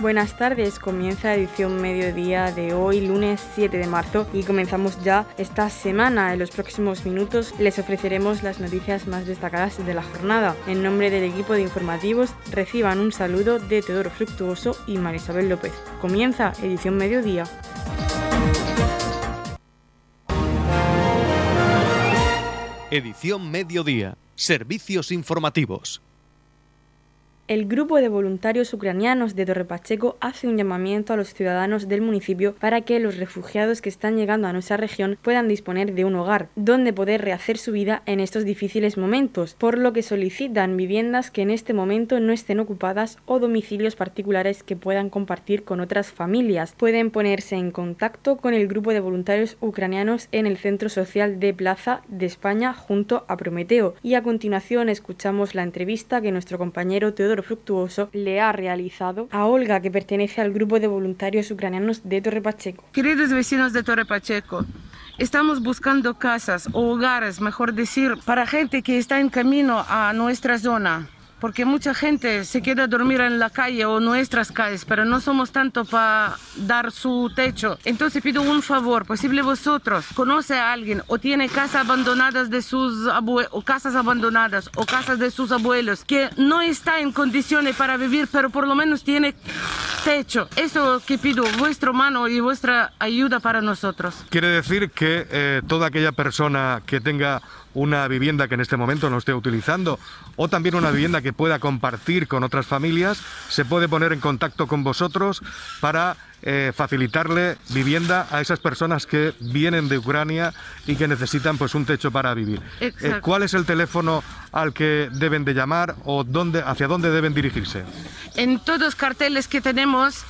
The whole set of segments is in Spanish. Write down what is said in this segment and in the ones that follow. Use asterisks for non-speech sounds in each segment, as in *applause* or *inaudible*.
Buenas tardes, comienza edición mediodía de hoy, lunes 7 de marzo, y comenzamos ya esta semana. En los próximos minutos les ofreceremos las noticias más destacadas de la jornada. En nombre del equipo de informativos, reciban un saludo de Teodoro Fructuoso y Marisabel López. Comienza edición mediodía. Edición mediodía. Servicios informativos. El grupo de voluntarios ucranianos de Torre Pacheco hace un llamamiento a los ciudadanos del municipio para que los refugiados que están llegando a nuestra región puedan disponer de un hogar donde poder rehacer su vida en estos difíciles momentos, por lo que solicitan viviendas que en este momento no estén ocupadas o domicilios particulares que puedan compartir con otras familias. Pueden ponerse en contacto con el grupo de voluntarios ucranianos en el Centro Social de Plaza de España junto a Prometeo. Y a continuación escuchamos la entrevista que nuestro compañero Teodoro Fructuoso le ha realizado a Olga, que pertenece al grupo de voluntarios ucranianos de Torre Pacheco. Queridos vecinos de Torre Pacheco, Estamos buscando casas o hogares, mejor decir, para gente que está en camino a nuestra zona porque mucha gente se queda a dormir en la calle o nuestras calles, pero no somos tanto para dar su techo. Entonces pido un favor, posible vosotros, conoce a alguien o tiene casas abandonadas de sus abuelos, o casas abandonadas o casas de sus abuelos que no está en condiciones para vivir, pero por lo menos tiene techo. Eso que pido, vuestra mano y vuestra ayuda para nosotros. Quiere decir que eh, toda aquella persona que tenga una vivienda que en este momento no esté utilizando o también una vivienda que pueda compartir con otras familias, se puede poner en contacto con vosotros para eh, facilitarle vivienda a esas personas que vienen de Ucrania y que necesitan pues un techo para vivir. Eh, ¿Cuál es el teléfono al que deben de llamar o dónde, hacia dónde deben dirigirse? En todos los carteles que tenemos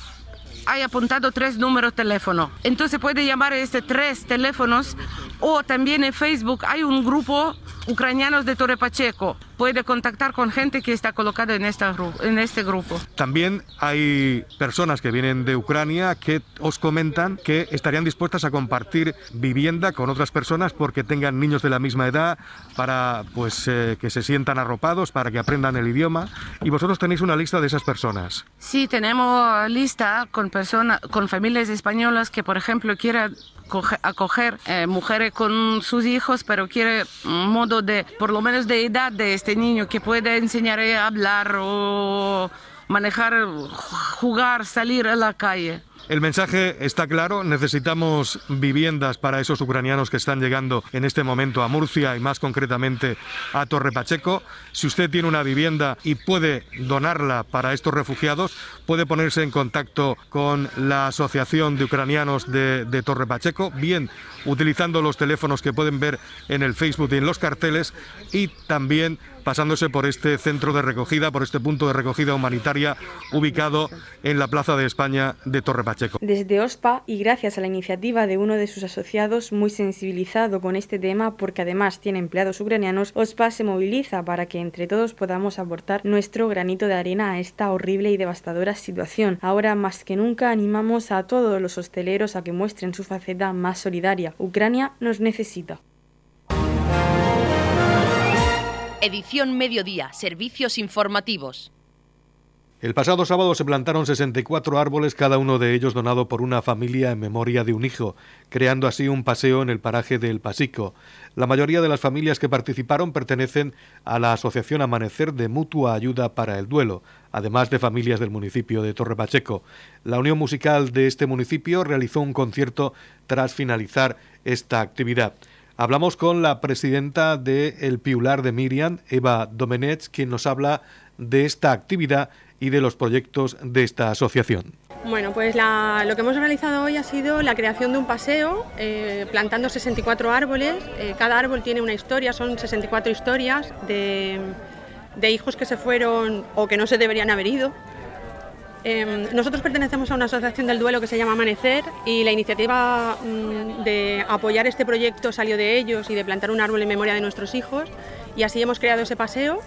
hay apuntado tres números de teléfono. Entonces puede llamar a este tres teléfonos o también en Facebook hay un grupo ucranianos de Torre Pacheco. Puede contactar con gente que está colocada en, esta, en este grupo. También hay personas que vienen de Ucrania que os comentan que estarían dispuestas a compartir vivienda con otras personas porque tengan niños de la misma edad, para pues eh, que se sientan arropados, para que aprendan el idioma. Y vosotros tenéis una lista de esas personas. Sí, tenemos lista con personas, con familias españolas que, por ejemplo, quieran acoger eh, mujeres con sus hijos, pero quiere un modo de, por lo menos de edad de este niño, que puede enseñar a hablar o manejar, jugar, salir a la calle. El mensaje está claro, necesitamos viviendas para esos ucranianos que están llegando en este momento a Murcia y más concretamente a Torre Pacheco. Si usted tiene una vivienda y puede donarla para estos refugiados, puede ponerse en contacto con la Asociación de Ucranianos de, Torre Pacheco, bien utilizando los teléfonos que pueden ver en el Facebook y en los carteles y también pasándose por este centro de recogida, por este punto de recogida humanitaria ubicado en la Plaza de España de Torre Pacheco. Desde OSPA y gracias a la iniciativa de uno de sus asociados muy sensibilizado con este tema porque además tiene empleados ucranianos, OSPA se moviliza para que entre todos podamos aportar nuestro granito de arena a esta horrible y devastadora situación. Ahora más que nunca animamos a todos los hosteleros a que muestren su faceta más solidaria. Ucrania nos necesita. Edición Mediodía, Servicios Informativos. El pasado sábado se plantaron 64 árboles, cada uno de ellos donado por una familia en memoria de un hijo, creando así un paseo en el paraje del Pasico. La mayoría de las familias que participaron pertenecen a la Asociación Amanecer de Mutua Ayuda para el Duelo, además de familias del municipio de Torre Pacheco. La Unión Musical de este municipio realizó un concierto tras finalizar esta actividad. Hablamos con la presidenta de El Piular de Miriam, Eva Domenech, quien nos habla de esta actividad y de los proyectos de esta asociación. Bueno, pues lo que hemos realizado hoy ha sido la creación de un paseo eh, plantando 64 árboles. Eh, cada árbol tiene una historia, son 64 historias de, de hijos que se fueron o que no se deberían haber ido Em, nosotros pertenecemos a una asociación del duelo que se llama Amanecer y la iniciativa mm, de apoyar este proyecto salió de ellos y de plantar un árbol en memoria de nuestros hijos y así hemos creado ese paseo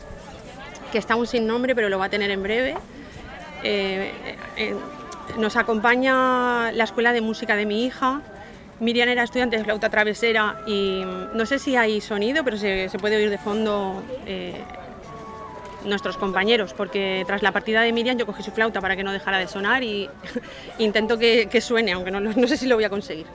que está aún sin nombre pero lo va a tener en breve. Eh, eh, nos acompaña la escuela de música de mi hija. Miriam era estudiante de flauta travesera y mm, no sé si hay sonido, pero se, puede oír de fondo eh, nuestros compañeros, porque tras la partida de Miriam yo cogí su flauta para que no dejara de sonar y *laughs* intento que, suene, aunque no, sé si lo voy a conseguir.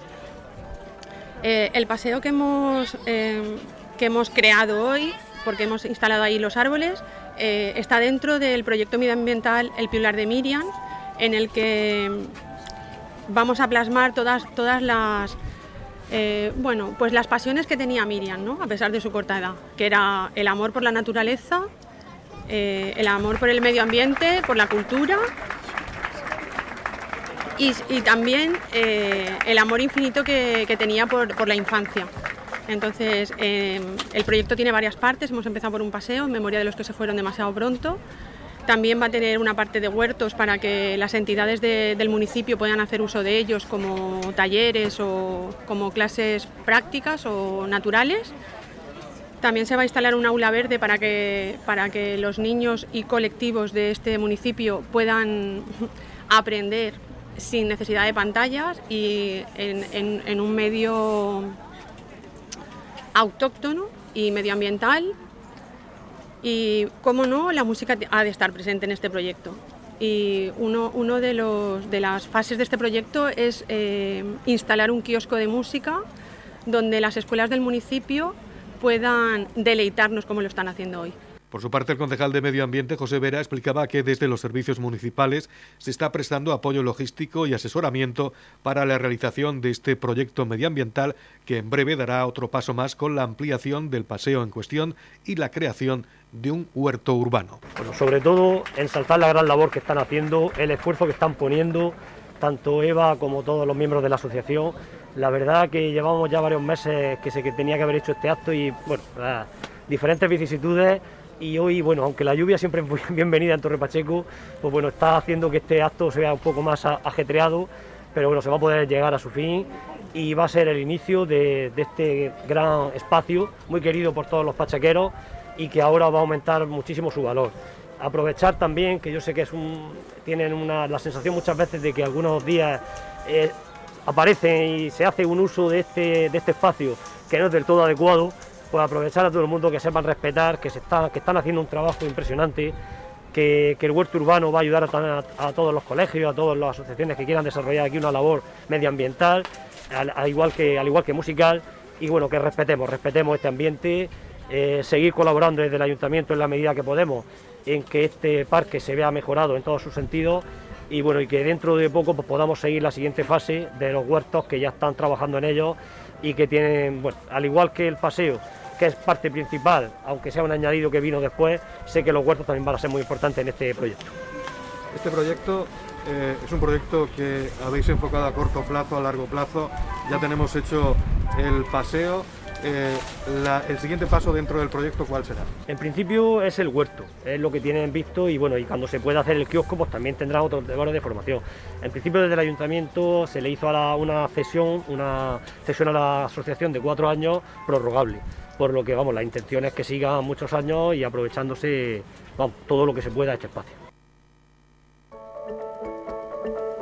Eh, el paseo que hemos, eh, que hemos creado hoy, porque hemos instalado ahí los árboles, eh, está dentro del proyecto medioambiental El Pilar de Miriam, en el que vamos a plasmar todas, todas las eh, bueno, pues las pasiones que tenía Miriam, ¿no? a pesar de su corta edad, que era el amor por la naturaleza, eh, el amor por el medio ambiente, por la cultura y, también eh, el amor infinito que, tenía por, la infancia. Entonces, el proyecto tiene varias partes, hemos empezado por un paseo en memoria de los que se fueron demasiado pronto también va a tener una parte de huertos para que las entidades del municipio puedan hacer uso de ellos como talleres o como clases prácticas o naturales. También se va a instalar un aula verde para que, para que los niños y colectivos de este municipio puedan aprender sin necesidad de pantallas y en un medio autóctono y medioambiental y, cómo no, la música ha de estar presente en este proyecto. Y uno, uno de, los, de las fases de este proyecto es eh, instalar un kiosco de música donde las escuelas del municipio puedan deleitarnos como lo están haciendo hoy. Por su parte, el concejal de Medio Ambiente, José Vera, explicaba que desde los servicios municipales se está prestando apoyo logístico y asesoramiento para la realización de este proyecto medioambiental que en breve dará otro paso más con la ampliación del paseo en cuestión y la creación de un huerto urbano. Bueno, sobre todo ensalzar la gran labor que están haciendo, el esfuerzo que están poniendo tanto Eva como todos los miembros de la asociación. La verdad que llevamos ya varios meses que sé que tenía que haber hecho este acto y bueno, diferentes vicisitudes y hoy, bueno, aunque la lluvia siempre es *laughs* bienvenida en Torre Pacheco, pues bueno, está haciendo que este acto sea un poco más ajetreado, pero bueno, se va a poder llegar a su fin y va a ser el inicio de, este gran espacio, muy querido por todos los pachequeros y que ahora va a aumentar muchísimo su valor. Aprovechar también, que yo sé que es un, tienen una, la sensación muchas veces de que algunos días eh, aparecen y se hace un uso de este, de este espacio que no es del todo adecuado, pues aprovechar a todo el mundo que sepan respetar, que, se está, que están haciendo un trabajo impresionante, que, el huerto urbano va a ayudar a, todos los colegios, a todas las asociaciones que quieran desarrollar aquí una labor medioambiental, al, igual, que, al igual que musical, y bueno, que respetemos, respetemos este ambiente, eh, seguir colaborando desde el ayuntamiento en la medida que podemos en que este parque se vea mejorado en todos sus sentidos y bueno, y que dentro de poco pues, podamos seguir la siguiente fase de los huertos que ya están trabajando en ellos y que tienen, bueno, al igual que el paseo, que es parte principal, aunque sea un añadido que vino después, sé que los huertos también van a ser muy importantes en este proyecto. Este proyecto eh, es un proyecto que habéis enfocado a corto plazo, a largo plazo. Ya tenemos hecho el paseo, eh, el siguiente paso dentro del proyecto, ¿cuál será? En principio es el huerto, es lo que tienen visto y bueno, y cuando se pueda hacer el kiosco, pues también tendrán otros deberes de formación. En principio desde el ayuntamiento se le hizo una cesión, una cesión a la asociación de cuatro años prorrogable, por lo que vamos, la intención es que siga muchos años y aprovechándose todo lo que se pueda este espacio.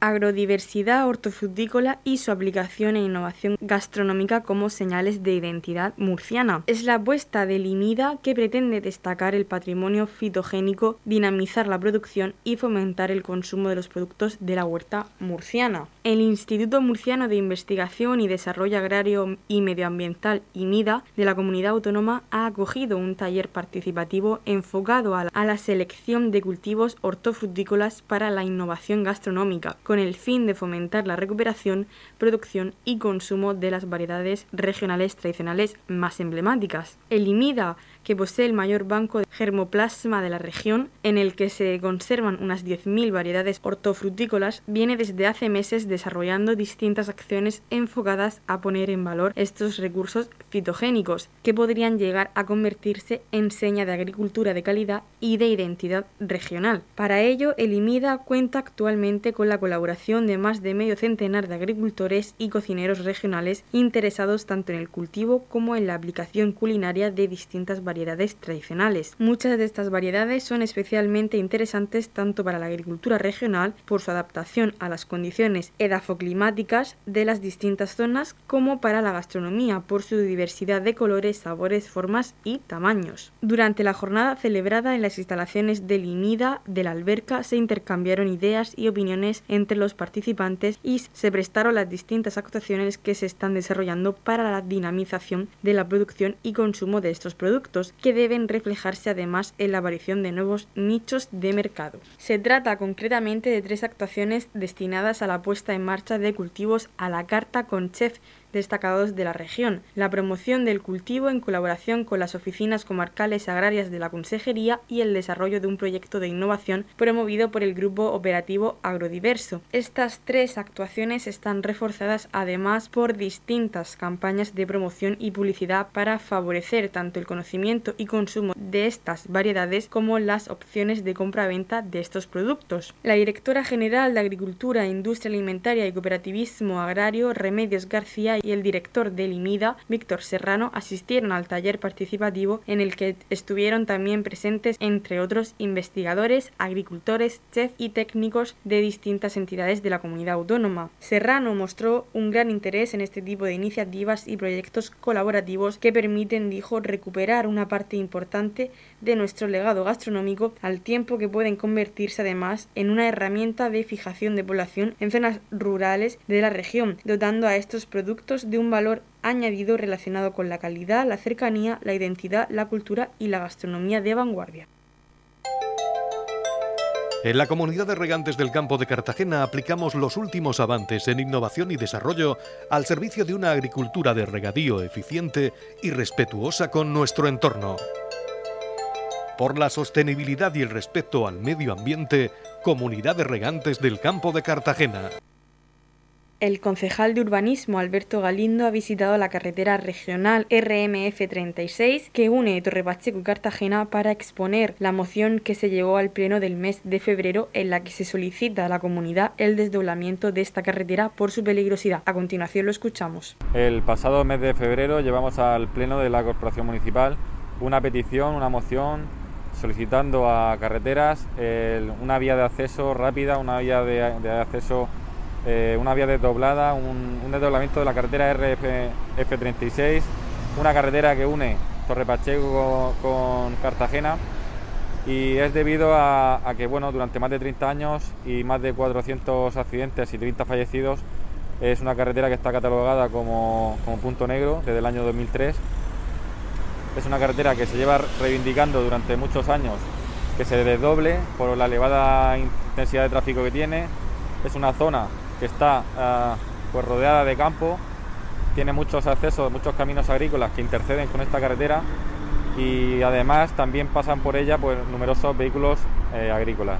Agrodiversidad hortofrutícola y su aplicación e innovación gastronómica como señales de identidad murciana. Es la apuesta del INIDA que pretende destacar el patrimonio fitogénico, dinamizar la producción y fomentar el consumo de los productos de la huerta murciana. El Instituto Murciano de Investigación y Desarrollo Agrario y Medioambiental INIDA de la Comunidad Autónoma ha acogido un taller participativo enfocado a la, selección de cultivos hortofrutícolas para la innovación gastronómica con el fin de fomentar la recuperación, producción y consumo de las variedades regionales tradicionales más emblemáticas. El IMIDA que posee el mayor banco de germoplasma de la región, en el que se conservan unas 10.000 variedades hortofrutícolas, viene desde hace meses desarrollando distintas acciones enfocadas a poner en valor estos recursos fitogénicos, que podrían llegar a convertirse en seña de agricultura de calidad y de identidad regional. Para ello, el IMIDA cuenta actualmente con la colaboración de más de medio centenar de agricultores y cocineros regionales interesados tanto en el cultivo como en la aplicación culinaria de distintas variedades variedades tradicionales. Muchas de estas variedades son especialmente interesantes tanto para la agricultura regional por su adaptación a las condiciones edafoclimáticas de las distintas zonas como para la gastronomía por su diversidad de colores, sabores, formas y tamaños. Durante la jornada celebrada en las instalaciones del INIDA de la alberca se intercambiaron ideas y opiniones entre los participantes y se prestaron las distintas actuaciones que se están desarrollando para la dinamización de la producción y consumo de estos productos que deben reflejarse además en la aparición de nuevos nichos de mercado. Se trata concretamente de tres actuaciones destinadas a la puesta en marcha de cultivos a la carta con chef destacados de la región, la promoción del cultivo en colaboración con las oficinas comarcales agrarias de la Consejería y el desarrollo de un proyecto de innovación promovido por el Grupo Operativo Agrodiverso. Estas tres actuaciones están reforzadas además por distintas campañas de promoción y publicidad para favorecer tanto el conocimiento y consumo de estas variedades como las opciones de compra-venta de estos productos. La directora general de Agricultura, Industria Alimentaria y Cooperativismo Agrario, Remedios García, y el director del IMIDA, Víctor Serrano, asistieron al taller participativo en el que estuvieron también presentes, entre otros, investigadores, agricultores, chefs y técnicos de distintas entidades de la comunidad autónoma. Serrano mostró un gran interés en este tipo de iniciativas y proyectos colaborativos que permiten, dijo, recuperar una parte importante de nuestro legado gastronómico al tiempo que pueden convertirse además en una herramienta de fijación de población en zonas rurales de la región, dotando a estos productos de un valor añadido relacionado con la calidad, la cercanía, la identidad, la cultura y la gastronomía de vanguardia. En la comunidad de regantes del campo de Cartagena aplicamos los últimos avances en innovación y desarrollo al servicio de una agricultura de regadío eficiente y respetuosa con nuestro entorno por la sostenibilidad y el respeto al medio ambiente, Comunidad de Regantes del Campo de Cartagena. El concejal de urbanismo Alberto Galindo ha visitado la carretera regional RMF 36 que une Torre Pacheco y Cartagena para exponer la moción que se llevó al pleno del mes de febrero en la que se solicita a la comunidad el desdoblamiento de esta carretera por su peligrosidad. A continuación lo escuchamos. El pasado mes de febrero llevamos al pleno de la Corporación Municipal una petición, una moción solicitando a carreteras una vía de acceso rápida, una vía de, acceso, eh, una vía desdoblada, un, desdoblamiento de la carretera RF, 36 una carretera que une Torre Pacheco con, Cartagena y es debido a, que bueno, durante más de 30 años y más de 400 accidentes y 30 fallecidos es una carretera que está catalogada como, como punto negro desde el año 2003 es una carretera que se lleva reivindicando durante muchos años que se desdoble por la elevada intensidad de tráfico que tiene. Es una zona que está ah, pues rodeada de campo, tiene muchos accesos, muchos caminos agrícolas que interceden con esta carretera y además también pasan por ella pues, numerosos vehículos eh, agrícolas.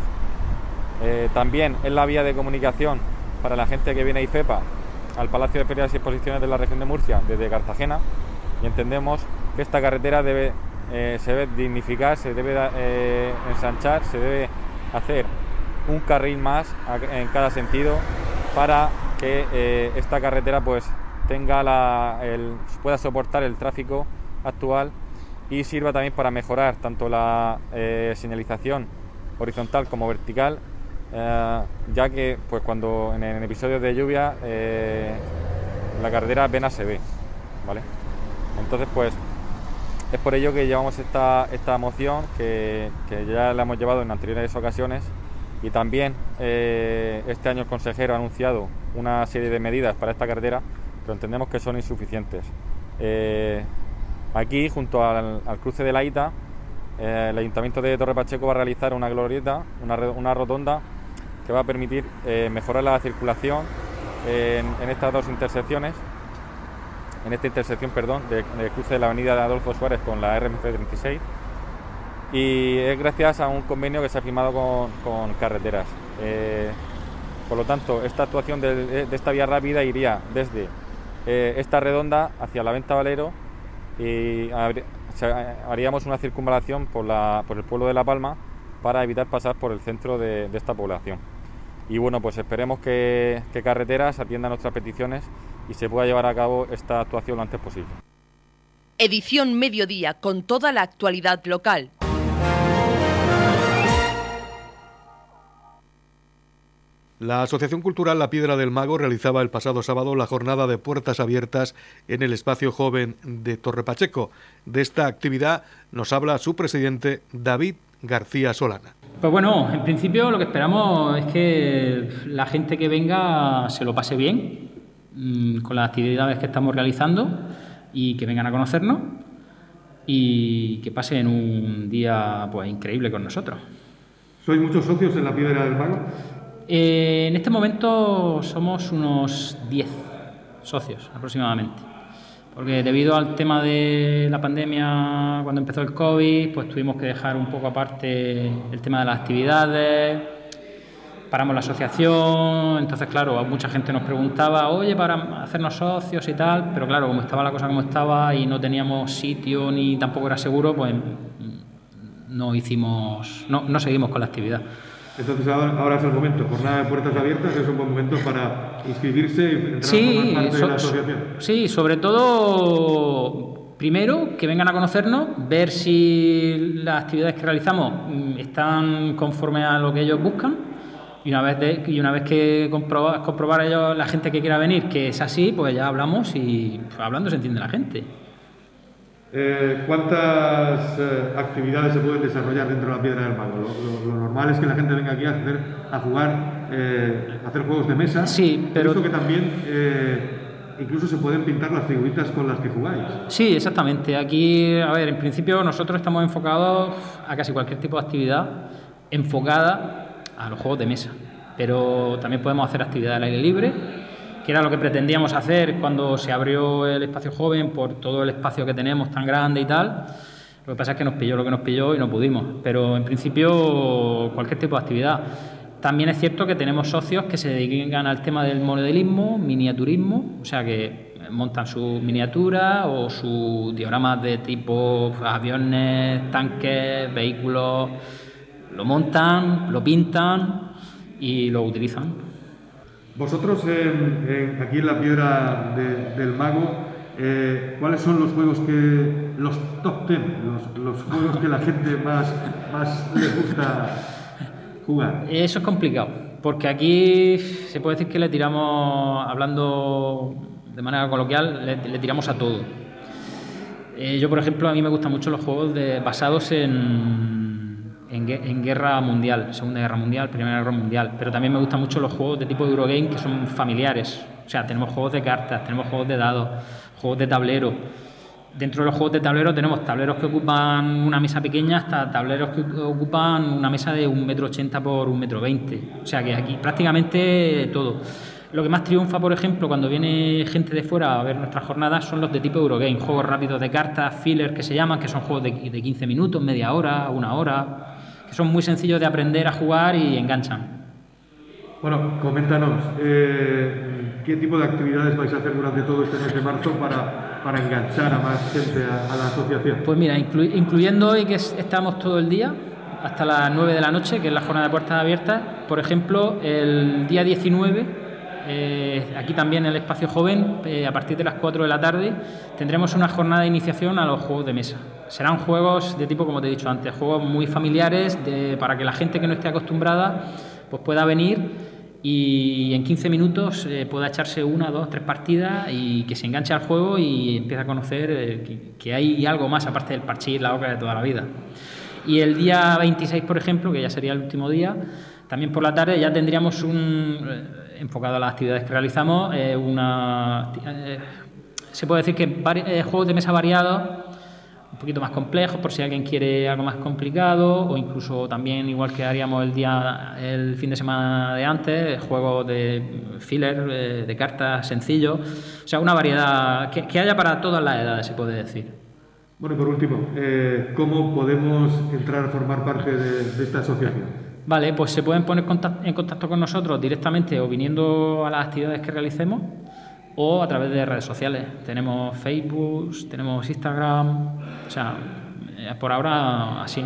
Eh, también es la vía de comunicación para la gente que viene a IFEPA al Palacio de Ferias y Exposiciones de la región de Murcia desde Cartagena y entendemos que esta carretera debe, eh, se debe dignificar, se debe ensanchar, se debe hacer un carril más en cada sentido para que eh, esta carretera pues tenga la, pueda soportar el tráfico actual y sirva también para mejorar tanto la señalización horizontal como vertical ya que pues cuando en, en episodios de lluvia la carretera apenas se ve vale entonces pues es por ello que llevamos esta, esta moción, que, ya la hemos llevado en anteriores ocasiones, y también eh, este año el consejero ha anunciado una serie de medidas para esta carretera, pero entendemos que son insuficientes. Eh, aquí, junto al, cruce de la ITA, eh, el Ayuntamiento de Torre Pacheco va a realizar una glorieta, una, una rotonda, que va a permitir mejorar la circulación en, estas dos intersecciones, en esta intersección, perdón, de, cruce de la avenida de Adolfo Suárez con la RMC 36 y es gracias a un convenio que se ha firmado con, carreteras. Eh, por lo tanto, esta actuación de, esta vía rápida iría desde eh, esta redonda hacia la Venta Valero y haríamos una circunvalación por, el pueblo de La Palma para evitar pasar por el centro de esta población. Y bueno, pues esperemos que, Carreteras atienda nuestras peticiones y se pueda llevar a cabo esta actuación lo antes posible. Edición Mediodía con toda la actualidad local. La Asociación Cultural La Piedra del Mago realizaba el pasado sábado la jornada de puertas abiertas en el espacio joven de Torre Pacheco. De esta actividad nos habla su presidente David García Solana. Pues bueno, en principio lo que esperamos es que la gente que venga se lo pase bien mm, con las actividades que estamos realizando y que vengan a conocernos y que pasen un día pues increíble con nosotros. ¿Sois muchos socios en la Piedra del Mago? Eh, en este momento somos unos 10 socios aproximadamente porque debido al tema de la pandemia, cuando empezó el COVID, pues tuvimos que dejar un poco aparte el tema de las actividades, paramos la asociación, entonces claro, mucha gente nos preguntaba, oye, para hacernos socios y tal, pero claro, como estaba la cosa como estaba y no teníamos sitio ni tampoco era seguro, pues no hicimos, no, no seguimos con la actividad. Entonces ahora, es el momento, jornada de puertas abiertas es un buen momento para inscribirse y entrar sí, parte de la asociación. Sí, sobre todo, primero, que vengan a conocernos, ver si las actividades que realizamos mm, están conforme a lo que ellos buscan y una vez, y una vez que comprobar, comprobar ellos, la gente que quiera venir que es así, pues ya hablamos y pues, hablando se entiende la gente. Eh, ¿Cuántas eh, actividades se pueden desarrollar dentro de la Piedra del Mago? Lo, normal es que la gente venga aquí a, hacer, a jugar, eh, a hacer juegos de mesa. Sí, pero... He que también incluso se pueden pintar las figuritas con las que jugáis. Sí, exactamente. Aquí, a ver, en principio nosotros estamos enfocados a casi cualquier tipo de actividad enfocada a los juegos de mesa. Pero también podemos hacer actividad al aire libre que era lo que pretendíamos hacer cuando se abrió el espacio joven por todo el espacio que tenemos tan grande y tal. Lo que pasa es que nos pilló lo que nos pilló y no pudimos, pero en principio cualquier tipo de actividad. También es cierto que tenemos socios que se dedican al tema del modelismo, miniaturismo, o sea que montan sus miniaturas o sus dioramas de tipo aviones, tanques, vehículos, lo montan, lo pintan y lo utilizan. Vosotros, aquí en la piedra del mago, eh, ¿cuáles son los juegos que, los top ten, los, juegos que la gente más, le gusta jugar? Eso es complicado, porque aquí se puede decir que le tiramos, hablando de manera coloquial, le, tiramos a todo. Eh, yo, por ejemplo, a mí me gustan mucho los juegos de, basados en en, guerra mundial, Segunda Guerra Mundial, Primera Guerra Mundial, pero también me gustan mucho los juegos de tipo Eurogame que son familiares. O sea, tenemos juegos de cartas, tenemos juegos de dados, juegos de tablero. Dentro de los juegos de tablero tenemos tableros que ocupan una mesa pequeña hasta tableros que ocupan una mesa de un metro ochenta por un metro veinte. O sea que aquí prácticamente todo. Lo que más triunfa, por ejemplo, cuando viene gente de fuera a ver nuestras jornadas son los de tipo Eurogame, juegos rápidos de cartas, filler que se llaman, que son juegos de, de 15 minutos, media hora, una hora que son muy sencillos de aprender a jugar y enganchan. Bueno, coméntanos, eh, ¿qué tipo de actividades vais a hacer durante todo este mes de marzo para, para enganchar a más gente a, la asociación? Pues mira, incluyendo hoy que estamos todo el día, hasta las 9 de la noche, que es la jornada de puertas abiertas, por ejemplo, el día 19 eh, aquí también en el espacio joven, eh, a partir de las 4 de la tarde, tendremos una jornada de iniciación a los juegos de mesa. Serán juegos de tipo, como te he dicho antes, juegos muy familiares para que la gente que no esté acostumbrada pues pueda venir y en 15 minutos eh, pueda echarse una, dos, tres partidas y que se enganche al juego y empiece a conocer que, hay algo más aparte del parchís, la obra de toda la vida. Y el día 26, por ejemplo, que ya sería el último día, también por la tarde ya tendríamos un enfocado a las actividades que realizamos, una, eh, se puede decir que eh, juegos de mesa variados un poquito más complejos por si alguien quiere algo más complicado o incluso también igual que haríamos el día el fin de semana de antes juegos de filler eh, de cartas sencillos o sea una variedad que, haya para todas las edades se puede decir. Bueno por último eh, cómo podemos entrar a formar parte de, esta asociación Vale, pues se pueden poner en contacto con nosotros directamente o viniendo a las actividades que realicemos o a través de redes sociales. Tenemos Facebook, tenemos Instagram, o sea, eh, por ahora así.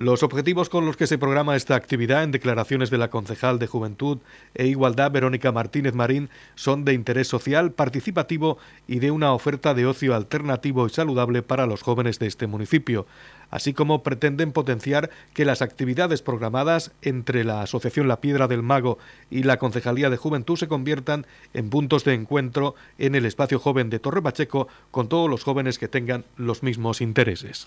Los objetivos con los que se programa esta actividad en declaraciones de la concejal de Juventud e Igualdad Verónica Martínez Marín son de interés social, participativo y de una oferta de ocio alternativo y saludable para los jóvenes de este municipio así como pretenden potenciar que las actividades programadas entre la Asociación La Piedra del Mago y la Concejalía de Juventud se conviertan en puntos de encuentro en el espacio joven de Torre Pacheco con todos los jóvenes que tengan los mismos intereses.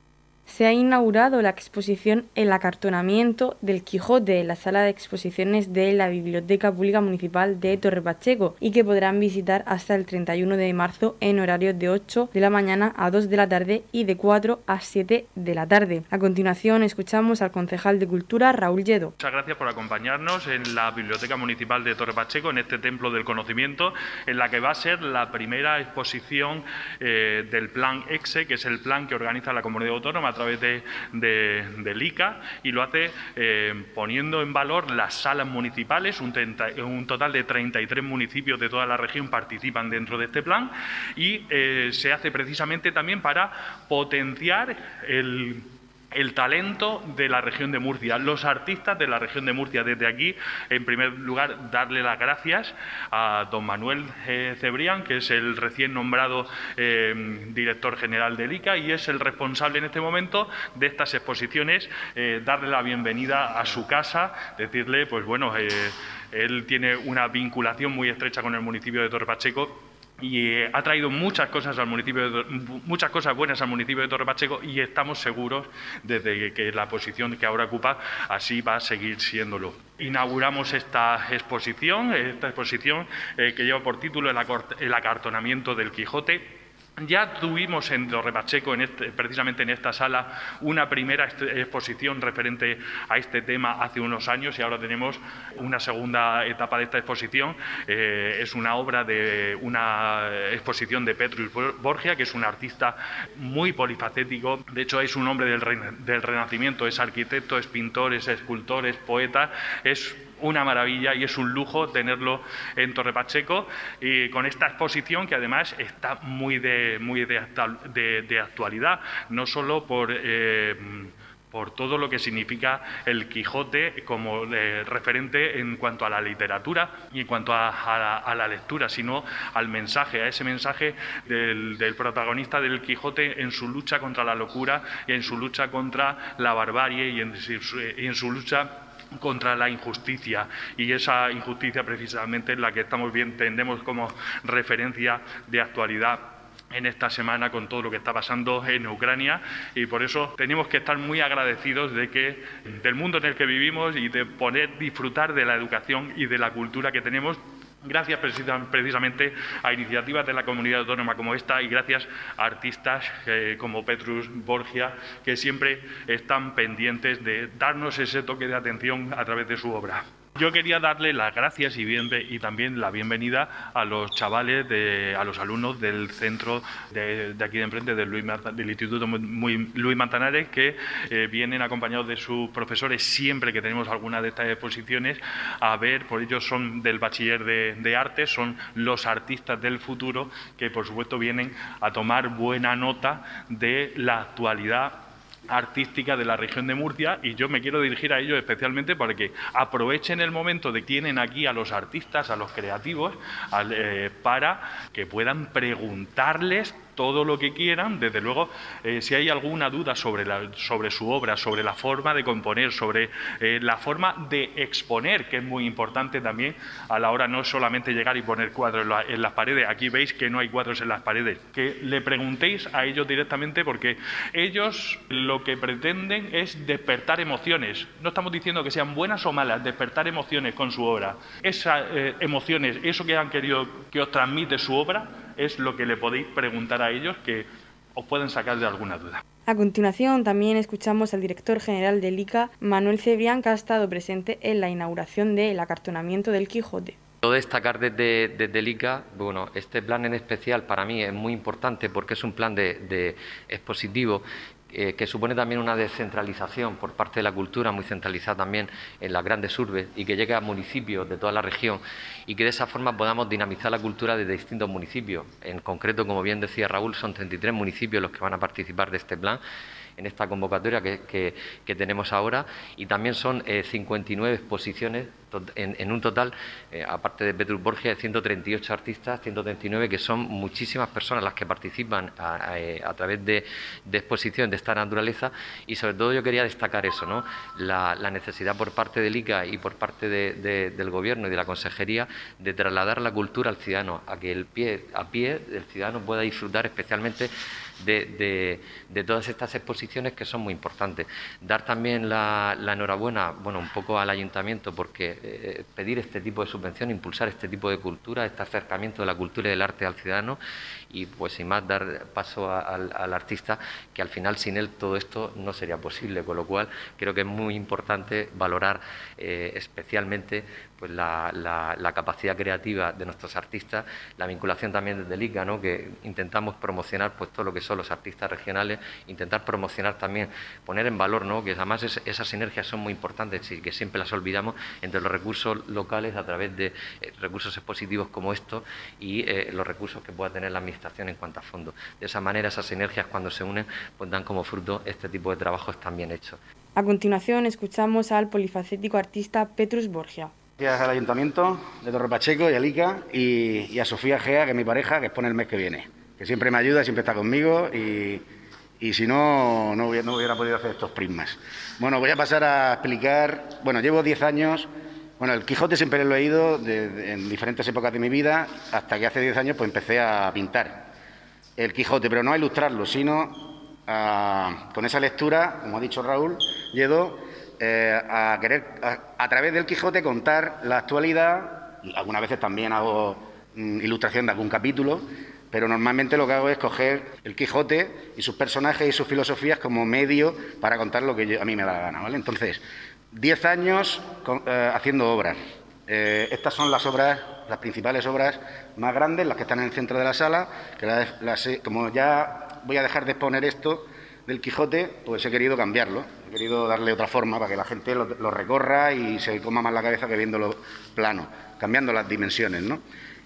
se ha inaugurado la exposición El acartonamiento del Quijote en la sala de exposiciones de la Biblioteca Pública Municipal de Torre Pacheco y que podrán visitar hasta el 31 de marzo en horario de 8 de la mañana a 2 de la tarde y de 4 a 7 de la tarde. A continuación escuchamos al concejal de Cultura Raúl Lledo. Muchas gracias por acompañarnos en la Biblioteca Municipal de Torre Pacheco, en este templo del conocimiento, en la que va a ser la primera exposición eh, del plan EXE, que es el plan que organiza la comunidad autónoma través de, del ICA y lo hace eh, poniendo en valor las salas municipales, un, un, total de 33 municipios de toda la región participan dentro de este plan y eh, se hace precisamente también para potenciar el el talento de la región de Murcia, los artistas de la región de Murcia. Desde aquí, en primer lugar, darle las gracias a don Manuel eh, Cebrián, que es el recién nombrado eh, director general del ICA y es el responsable en este momento de estas exposiciones, eh, darle la bienvenida a su casa, decirle, pues bueno, él tiene una vinculación muy estrecha con el municipio de Torre Pacheco y eh, ha traído muchas cosas al municipio muchas cosas buenas al municipio de Torre Pacheco y estamos seguros desde que la posición que ahora ocupa así va a seguir siéndolo. Inauguramos esta exposición, esta exposición eh, que lleva por título el acartonamiento del Quijote ya tuvimos en Torre Pacheco, este, precisamente en esta sala, una primera exposición referente a este tema hace unos años y ahora tenemos una segunda etapa de esta exposición. Eh, es una obra de una exposición de Petrus Borgia, que es un artista muy polifacético. De hecho, es un hombre del, del Renacimiento, es arquitecto, es pintor, es escultor, es poeta, es una maravilla y es un lujo tenerlo en Torre Pacheco. Y con esta exposición que además está muy de, muy de, actualidad, no solo por... Eh, por todo lo que significa el Quijote como eh, referente en cuanto a la literatura y en cuanto a, la, lectura, sino al mensaje, a ese mensaje del, protagonista del Quijote en su lucha contra la locura y en su lucha contra la barbarie y en su lucha contra la injusticia. Y esa injusticia precisamente es la que estamos bien tendemos como referencia de actualidad en esta semana con todo lo que está pasando en Ucrania. Y por eso tenemos que estar muy agradecidos de que del mundo en el que vivimos y de poder disfrutar de la educación y de la cultura que tenemos Gracias precisamente a iniciativas de la comunidad autónoma como esta y gracias a artistas eh, como Petrus Borgia que siempre están pendientes de darnos ese toque de atención a través de su obra. Yo quería darle las gracias y, y también la bienvenida a los chavales, de, a los alumnos del centro de, aquí de enfrente del, Instituto Luis Mantanares que eh, vienen acompañados de sus profesores siempre que tenemos alguna de estas exposiciones. A ver, por ellos son del bachiller de, de arte, son los artistas del futuro que por supuesto vienen a tomar buena nota de la actualidad artística de la región de Murcia y yo me quiero dirigir a ellos especialmente para que aprovechen el momento de que tienen aquí a los artistas, a los creativos, eh, para que puedan preguntarles todo lo que quieran. Desde luego, eh, si hay alguna duda sobre, sobre su obra, sobre la forma de componer, sobre eh, la forma de exponer, que es muy importante también a la hora no solamente llegar y poner cuadros en, las paredes. Aquí veis que no hay cuadros en las paredes. Que le preguntéis a ellos directamente porque ellos lo que pretenden es despertar emociones. No estamos diciendo que sean buenas o malas, despertar emociones con su obra. Esas eh, emociones, eso que han querido que os transmite su obra, es lo que le podéis preguntar a ellos que os pueden sacar de alguna duda. A continuación también escuchamos al director general del ICA, Manuel Cebrián, que ha estado presente en la inauguración del acartonamiento del Quijote. Quiero destacar desde, desde, el ICA, bueno, este plan en especial para mí es muy importante porque es un plan de, de expositivo eh, que supone también una descentralización por parte de la cultura, muy centralizada también en las grandes urbes y que llegue a municipios de toda la región y que de esa forma podamos dinamizar la cultura desde distintos municipios. En concreto, como bien decía Raúl, son 33 municipios los que van a participar de este plan en esta convocatoria que, tenemos ahora y también son 59 eh, exposiciones en, un total, eh, aparte de Petrus Borgia, de 138 artistas, 139 que son muchísimas personas las que participan a, eh, través de, exposición de esta naturaleza y sobre todo yo quería destacar eso, ¿no? la, necesidad por parte del ICA y por parte del Gobierno y de la Consejería de trasladar la cultura al ciudadano, a que el pie a pie el ciudadano pueda disfrutar especialmente de, todas estas exposiciones que son muy importantes. Dar también la, enhorabuena, bueno, un poco al ayuntamiento porque eh, pedir este tipo de subvención, impulsar este tipo de cultura, este acercamiento de la cultura y del arte al ciudadano y pues sin más dar paso al, artista que al final sin él todo esto no sería posible, con lo cual creo que es muy importante valorar eh, especialmente pues la, capacidad creativa de nuestros artistas, la vinculación también desde el ICA, ¿no? que intentamos promocionar pues todo lo que son los artistas regionales, intentar promocionar también, poner en valor, ¿no? que además esas sinergias son muy importantes y que siempre las olvidamos entre los recursos locales a través de eh, recursos expositivos como estos y eh, los recursos que pueda tener la administración en cuanto a fondos. De esa manera esas sinergias cuando se unen pues dan como fruto este tipo de trabajos tan bien hechos. A continuación escuchamos al polifacético artista Petrus Borgia. Gracias al Ayuntamiento de Torre Pacheco y a Lica y, a Sofía Gea, que es mi pareja, que expone el mes que viene, que siempre me ayuda, siempre está conmigo y, si no, no hubiera, no hubiera, podido hacer estos prismas. Bueno, voy a pasar a explicar, bueno, llevo 10 años, bueno, el Quijote siempre lo he leído en diferentes épocas de mi vida, hasta que hace 10 años pues empecé a pintar el Quijote, pero no a ilustrarlo, sino con esa lectura, como ha dicho Raúl Lledó, eh, a querer, a, través del Quijote, contar la actualidad. Algunas veces también hago mm, ilustración de algún capítulo, pero normalmente lo que hago es coger el Quijote y sus personajes y sus filosofías como medio para contar lo que a mí me da la gana. ¿vale? Entonces, 10 años eh, haciendo obras. Eh, estas son las obras, las principales obras más grandes, las que están en el centro de la sala, que como ya voy a dejar de exponer esto, del Quijote, pues he querido cambiarlo, he querido darle otra forma para que la gente lo, recorra y se coma más la cabeza que viéndolo plano, cambiando las dimensiones, ¿no?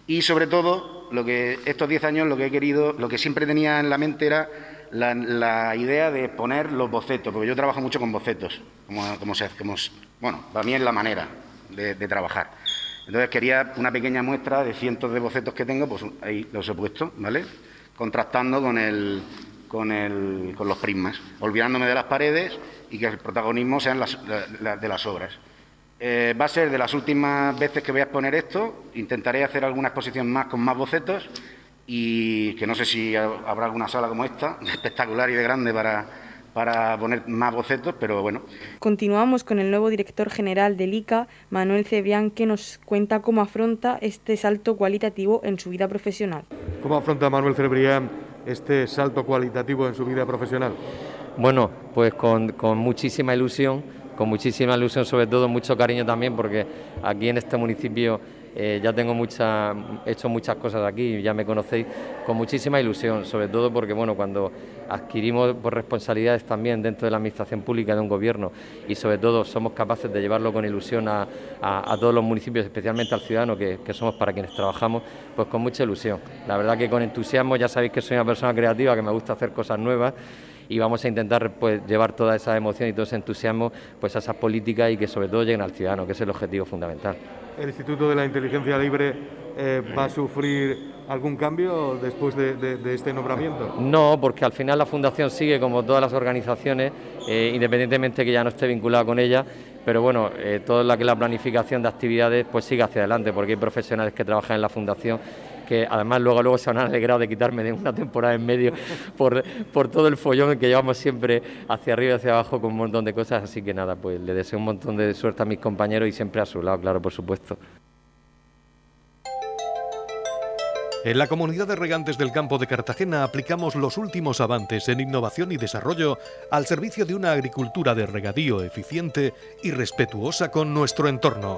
Y sobre todo, lo que estos 10 años lo que he querido, lo que siempre tenía en la mente era la, idea de poner los bocetos, porque yo trabajo mucho con bocetos, como, se, como bueno, para mí es la manera de, de, trabajar. Entonces quería una pequeña muestra de cientos de bocetos que tengo, pues ahí los he puesto, ¿vale? Contrastando con el, con, el, con los prismas, olvidándome de las paredes y que el protagonismo sean las, de las obras. Eh, va a ser de las últimas veces que voy a exponer esto, intentaré hacer alguna exposición más con más bocetos y que no sé si habrá alguna sala como esta, *laughs* espectacular y de grande para, para poner más bocetos, pero bueno. Continuamos con el nuevo director general del ICA, Manuel Cebrián, que nos cuenta cómo afronta este salto cualitativo en su vida profesional. ¿Cómo afronta Manuel Cebrián este salto cualitativo en su vida profesional? Bueno, pues con, muchísima ilusión, con muchísima ilusión, sobre todo mucho cariño también, porque aquí en este municipio eh, ya tengo mucha, he hecho muchas cosas aquí, ya me conocéis, con muchísima ilusión, sobre todo porque bueno, cuando adquirimos responsabilidades también dentro de la administración pública de un gobierno y sobre todo somos capaces de llevarlo con ilusión a, todos los municipios, especialmente al ciudadano que, somos para quienes trabajamos, pues con mucha ilusión. La verdad que con entusiasmo, ya sabéis que soy una persona creativa, que me gusta hacer cosas nuevas y vamos a intentar pues, llevar toda esa emoción y todo ese entusiasmo pues, a esas políticas y que sobre todo lleguen al ciudadano, que es el objetivo fundamental. ¿El Instituto de la Inteligencia Libre eh, va a sufrir algún cambio después de, este nombramiento? No, porque al final la Fundación sigue como todas las organizaciones, eh, independientemente que ya no esté vinculada con ella, pero bueno, eh, toda la la planificación de actividades pues sigue hacia adelante, porque hay profesionales que trabajan en la Fundación que además luego, luego se han alegrado de quitarme de una temporada en medio por, por todo el follón que llevamos siempre hacia arriba y hacia abajo con un montón de cosas, así que nada, pues le deseo un montón de suerte a mis compañeros y siempre a su lado, claro, por supuesto. En la comunidad de regantes del campo de Cartagena aplicamos los últimos avances en innovación y desarrollo al servicio de una agricultura de regadío eficiente y respetuosa con nuestro entorno.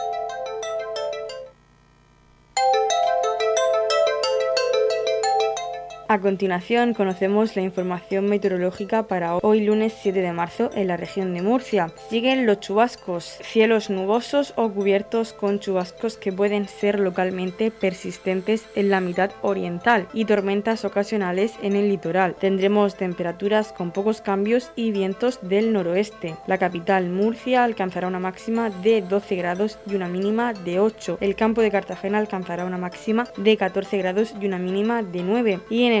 A continuación conocemos la información meteorológica para hoy lunes 7 de marzo en la región de Murcia. Siguen los chubascos, cielos nubosos o cubiertos con chubascos que pueden ser localmente persistentes en la mitad oriental y tormentas ocasionales en el litoral. Tendremos temperaturas con pocos cambios y vientos del noroeste. La capital Murcia alcanzará una máxima de 12 grados y una mínima de 8. El campo de Cartagena alcanzará una máxima de 14 grados y una mínima de 9. Y en